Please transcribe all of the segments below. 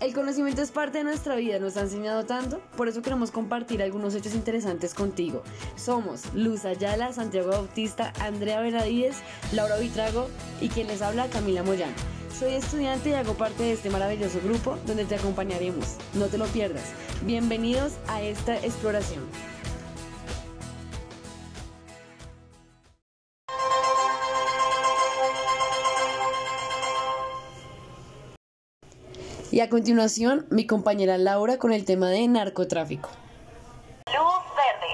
El conocimiento es parte de nuestra vida, nos ha enseñado tanto, por eso queremos compartir algunos hechos interesantes contigo. Somos Luz Ayala, Santiago Bautista, Andrea Benavides, Laura Vitrago y quien les habla Camila Moyano. Soy estudiante y hago parte de este maravilloso grupo donde te acompañaremos. No te lo pierdas. Bienvenidos a esta exploración. Y a continuación, mi compañera Laura con el tema de narcotráfico. Luz verde.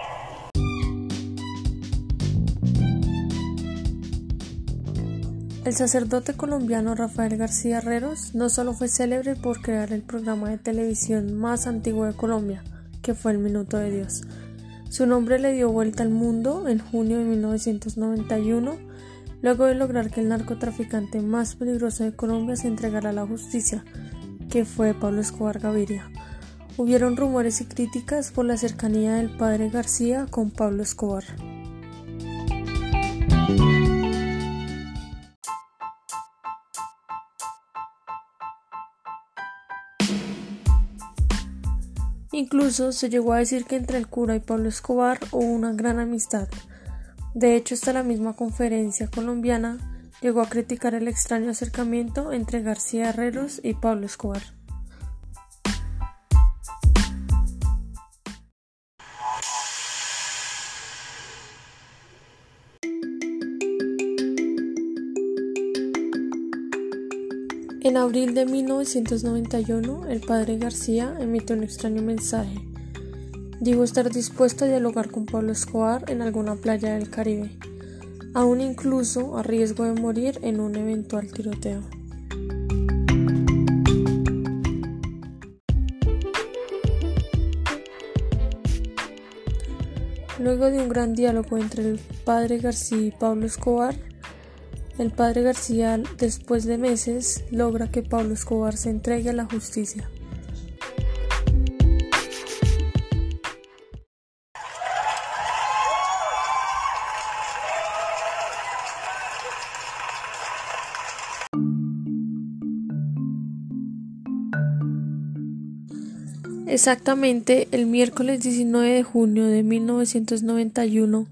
El sacerdote colombiano Rafael García Herreros no solo fue célebre por crear el programa de televisión más antiguo de Colombia, que fue El Minuto de Dios. Su nombre le dio vuelta al mundo en junio de 1991, luego de lograr que el narcotraficante más peligroso de Colombia se entregara a la justicia, que fue Pablo Escobar Gaviria. Hubieron rumores y críticas por la cercanía del padre García con Pablo Escobar. Incluso se llegó a decir que entre el cura y Pablo Escobar hubo una gran amistad. De hecho, hasta la misma conferencia colombiana llegó a criticar el extraño acercamiento entre García Herreros y Pablo Escobar. En abril de 1991, el padre García emitió un extraño mensaje. Dijo estar dispuesto a dialogar con Pablo Escobar en alguna playa del Caribe aún incluso a riesgo de morir en un eventual tiroteo. Luego de un gran diálogo entre el padre García y Pablo Escobar, el padre García, después de meses, logra que Pablo Escobar se entregue a la justicia. Exactamente el miércoles 19 de junio de 1991,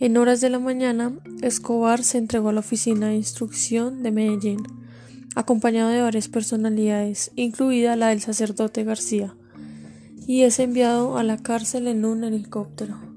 en horas de la mañana, Escobar se entregó a la oficina de instrucción de Medellín, acompañado de varias personalidades, incluida la del sacerdote García, y es enviado a la cárcel en un helicóptero.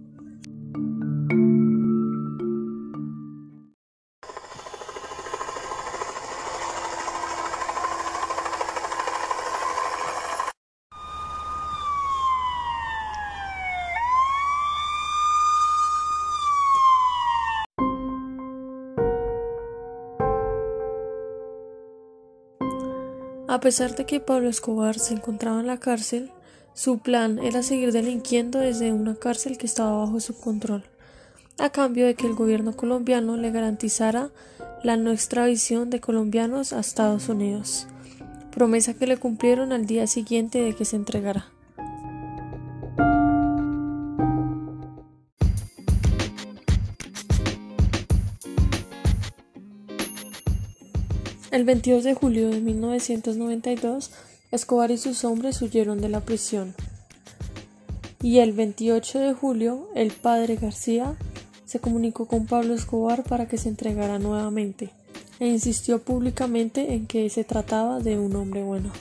A pesar de que Pablo Escobar se encontraba en la cárcel, su plan era seguir delinquiendo desde una cárcel que estaba bajo su control, a cambio de que el gobierno colombiano le garantizara la no extradición de colombianos a Estados Unidos, promesa que le cumplieron al día siguiente de que se entregara. El 22 de julio de 1992, Escobar y sus hombres huyeron de la prisión. Y el 28 de julio, el padre García se comunicó con Pablo Escobar para que se entregara nuevamente e insistió públicamente en que se trataba de un hombre bueno.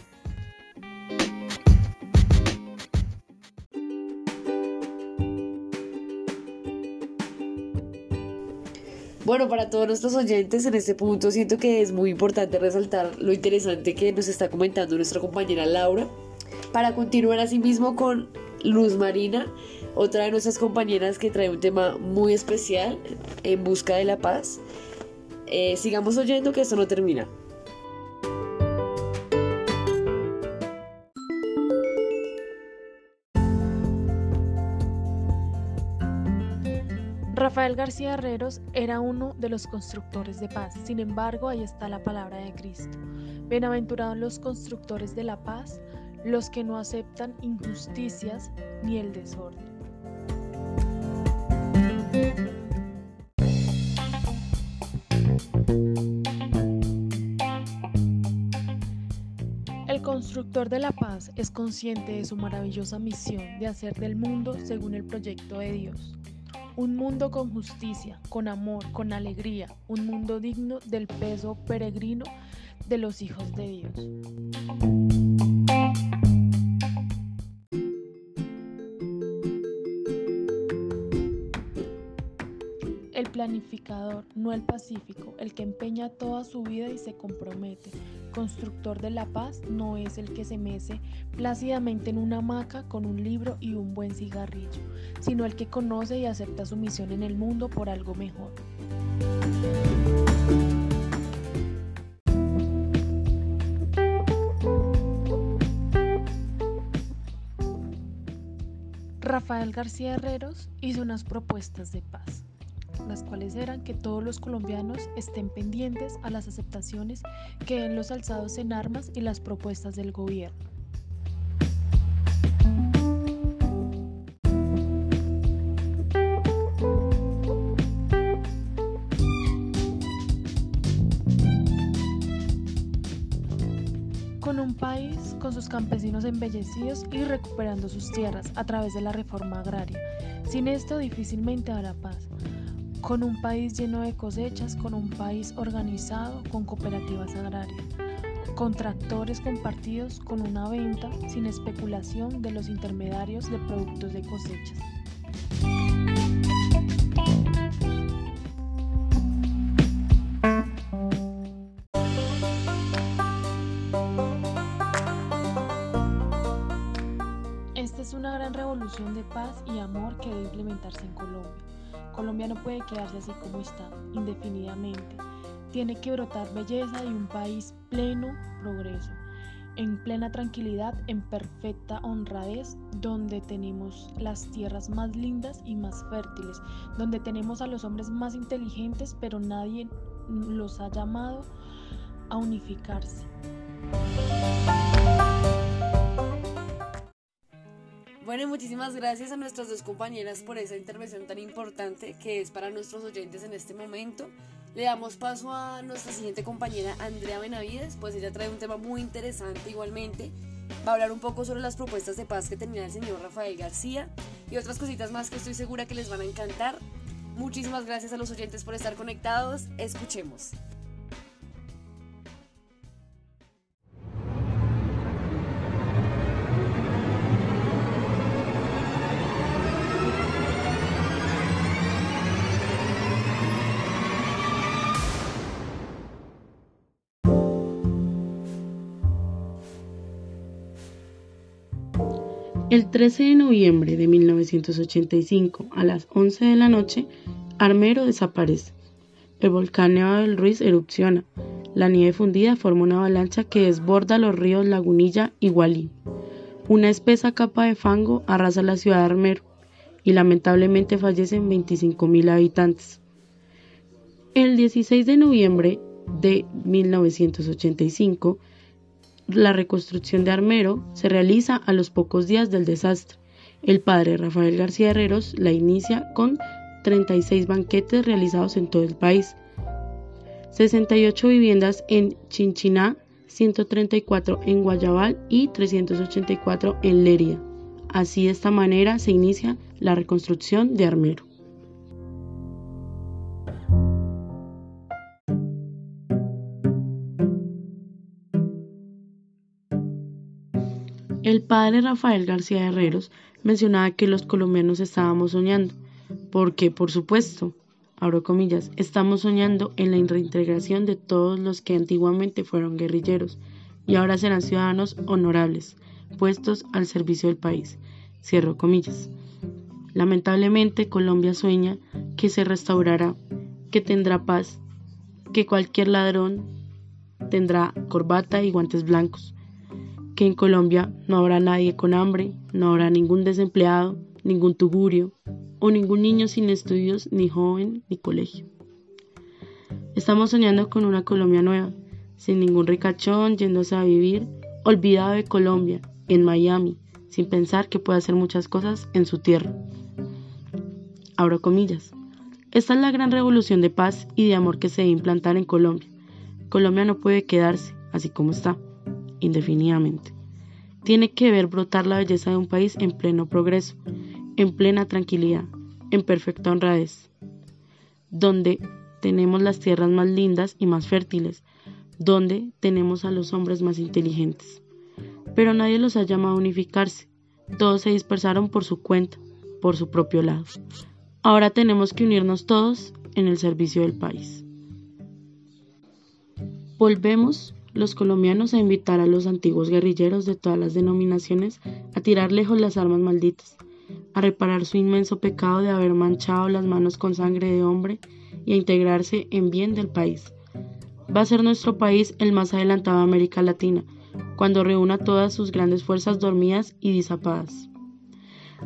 Bueno, para todos nuestros oyentes en este punto siento que es muy importante resaltar lo interesante que nos está comentando nuestra compañera Laura. Para continuar asimismo con Luz Marina, otra de nuestras compañeras que trae un tema muy especial en busca de la paz. Eh, sigamos oyendo que esto no termina. Rafael García Herreros era uno de los constructores de paz. Sin embargo, ahí está la palabra de Cristo. Bienaventurados los constructores de la paz, los que no aceptan injusticias ni el desorden. El constructor de la paz es consciente de su maravillosa misión de hacer del mundo según el proyecto de Dios. Un mundo con justicia, con amor, con alegría, un mundo digno del peso peregrino de los hijos de Dios. El planificador, no el pacífico, el que empeña toda su vida y se compromete. Constructor de la paz no es el que se mece plácidamente en una hamaca con un libro y un buen cigarrillo, sino el que conoce y acepta su misión en el mundo por algo mejor. Rafael García Herreros hizo unas propuestas de paz las cuales eran que todos los colombianos estén pendientes a las aceptaciones que den los alzados en armas y las propuestas del gobierno. con un país con sus campesinos embellecidos y recuperando sus tierras a través de la reforma agraria. Sin esto difícilmente habrá paz con un país lleno de cosechas, con un país organizado, con cooperativas agrarias, con tractores compartidos, con una venta sin especulación de los intermediarios de productos de cosechas. Implementarse en Colombia. Colombia no puede quedarse así como está, indefinidamente. Tiene que brotar belleza y un país pleno progreso, en plena tranquilidad, en perfecta honradez, donde tenemos las tierras más lindas y más fértiles, donde tenemos a los hombres más inteligentes, pero nadie los ha llamado a unificarse. Bueno, muchísimas gracias a nuestras dos compañeras por esa intervención tan importante que es para nuestros oyentes en este momento. Le damos paso a nuestra siguiente compañera Andrea Benavides, pues ella trae un tema muy interesante igualmente. Va a hablar un poco sobre las propuestas de paz que tenía el señor Rafael García y otras cositas más que estoy segura que les van a encantar. Muchísimas gracias a los oyentes por estar conectados. Escuchemos. El 13 de noviembre de 1985, a las 11 de la noche, Armero desaparece. El volcán Nevado del Ruiz erupciona. La nieve fundida forma una avalancha que desborda los ríos Lagunilla y Gualí. Una espesa capa de fango arrasa la ciudad de Armero y lamentablemente fallecen 25.000 habitantes. El 16 de noviembre de 1985, la reconstrucción de Armero se realiza a los pocos días del desastre. El padre Rafael García Herreros la inicia con 36 banquetes realizados en todo el país, 68 viviendas en Chinchiná, 134 en Guayabal y 384 en Leria. Así de esta manera se inicia la reconstrucción de Armero. El padre Rafael García Herreros mencionaba que los colombianos estábamos soñando, porque, por supuesto, abro comillas, estamos soñando en la reintegración de todos los que antiguamente fueron guerrilleros y ahora serán ciudadanos honorables, puestos al servicio del país. Cierro comillas. Lamentablemente, Colombia sueña que se restaurará, que tendrá paz, que cualquier ladrón tendrá corbata y guantes blancos, que en Colombia no habrá nadie con hambre, no habrá ningún desempleado, ningún tugurio o ningún niño sin estudios, ni joven, ni colegio. Estamos soñando con una Colombia nueva, sin ningún ricachón yéndose a vivir, olvidado de Colombia, en Miami, sin pensar que puede hacer muchas cosas en su tierra. Abro comillas. Esta es la gran revolución de paz y de amor que se debe implantar en Colombia. Colombia no puede quedarse así como está indefinidamente. Tiene que ver brotar la belleza de un país en pleno progreso, en plena tranquilidad, en perfecta honradez, donde tenemos las tierras más lindas y más fértiles, donde tenemos a los hombres más inteligentes. Pero nadie los ha llamado a unificarse, todos se dispersaron por su cuenta, por su propio lado. Ahora tenemos que unirnos todos en el servicio del país. Volvemos los colombianos a invitar a los antiguos guerrilleros de todas las denominaciones a tirar lejos las armas malditas, a reparar su inmenso pecado de haber manchado las manos con sangre de hombre y a integrarse en bien del país. Va a ser nuestro país el más adelantado de América Latina, cuando reúna todas sus grandes fuerzas dormidas y disapadas.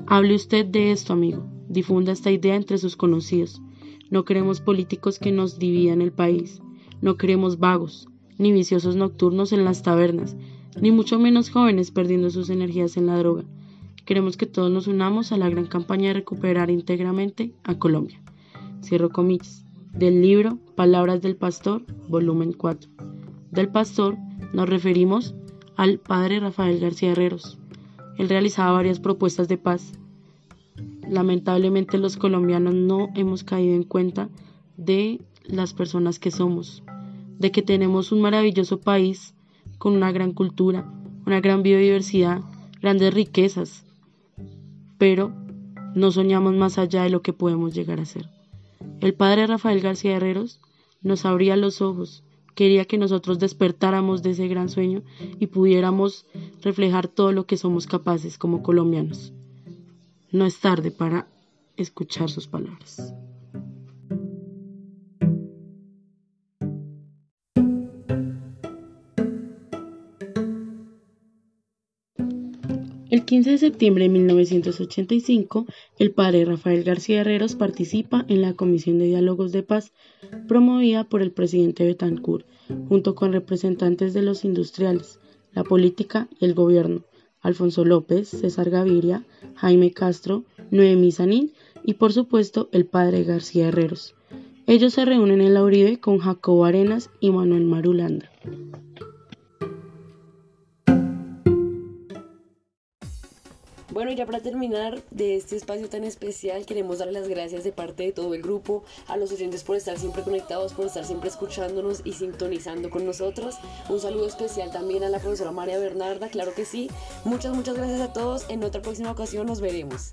Hable usted de esto, amigo. Difunda esta idea entre sus conocidos. No queremos políticos que nos dividan el país. No queremos vagos, ni viciosos nocturnos en las tabernas, ni mucho menos jóvenes perdiendo sus energías en la droga. Queremos que todos nos unamos a la gran campaña de recuperar íntegramente a Colombia. Cierro comillas. Del libro Palabras del Pastor, volumen 4. Del pastor nos referimos al padre Rafael García Herreros. Él realizaba varias propuestas de paz. Lamentablemente los colombianos no hemos caído en cuenta de las personas que somos, de que tenemos un maravilloso país con una gran cultura, una gran biodiversidad, grandes riquezas, pero no soñamos más allá de lo que podemos llegar a ser. El padre Rafael García Herreros nos abría los ojos, quería que nosotros despertáramos de ese gran sueño y pudiéramos reflejar todo lo que somos capaces como colombianos. No es tarde para escuchar sus palabras. 15 de septiembre de 1985, el padre Rafael García Herreros participa en la Comisión de Diálogos de Paz promovida por el presidente Betancourt, junto con representantes de los industriales, la política y el gobierno, Alfonso López, César Gaviria, Jaime Castro, Noemí Sanín y por supuesto el padre García Herreros. Ellos se reúnen en la Uribe con Jacobo Arenas y Manuel Marulanda. Bueno, ya para terminar de este espacio tan especial, queremos darle las gracias de parte de todo el grupo, a los oyentes por estar siempre conectados, por estar siempre escuchándonos y sintonizando con nosotros. Un saludo especial también a la profesora María Bernarda, claro que sí. Muchas, muchas gracias a todos. En otra próxima ocasión nos veremos.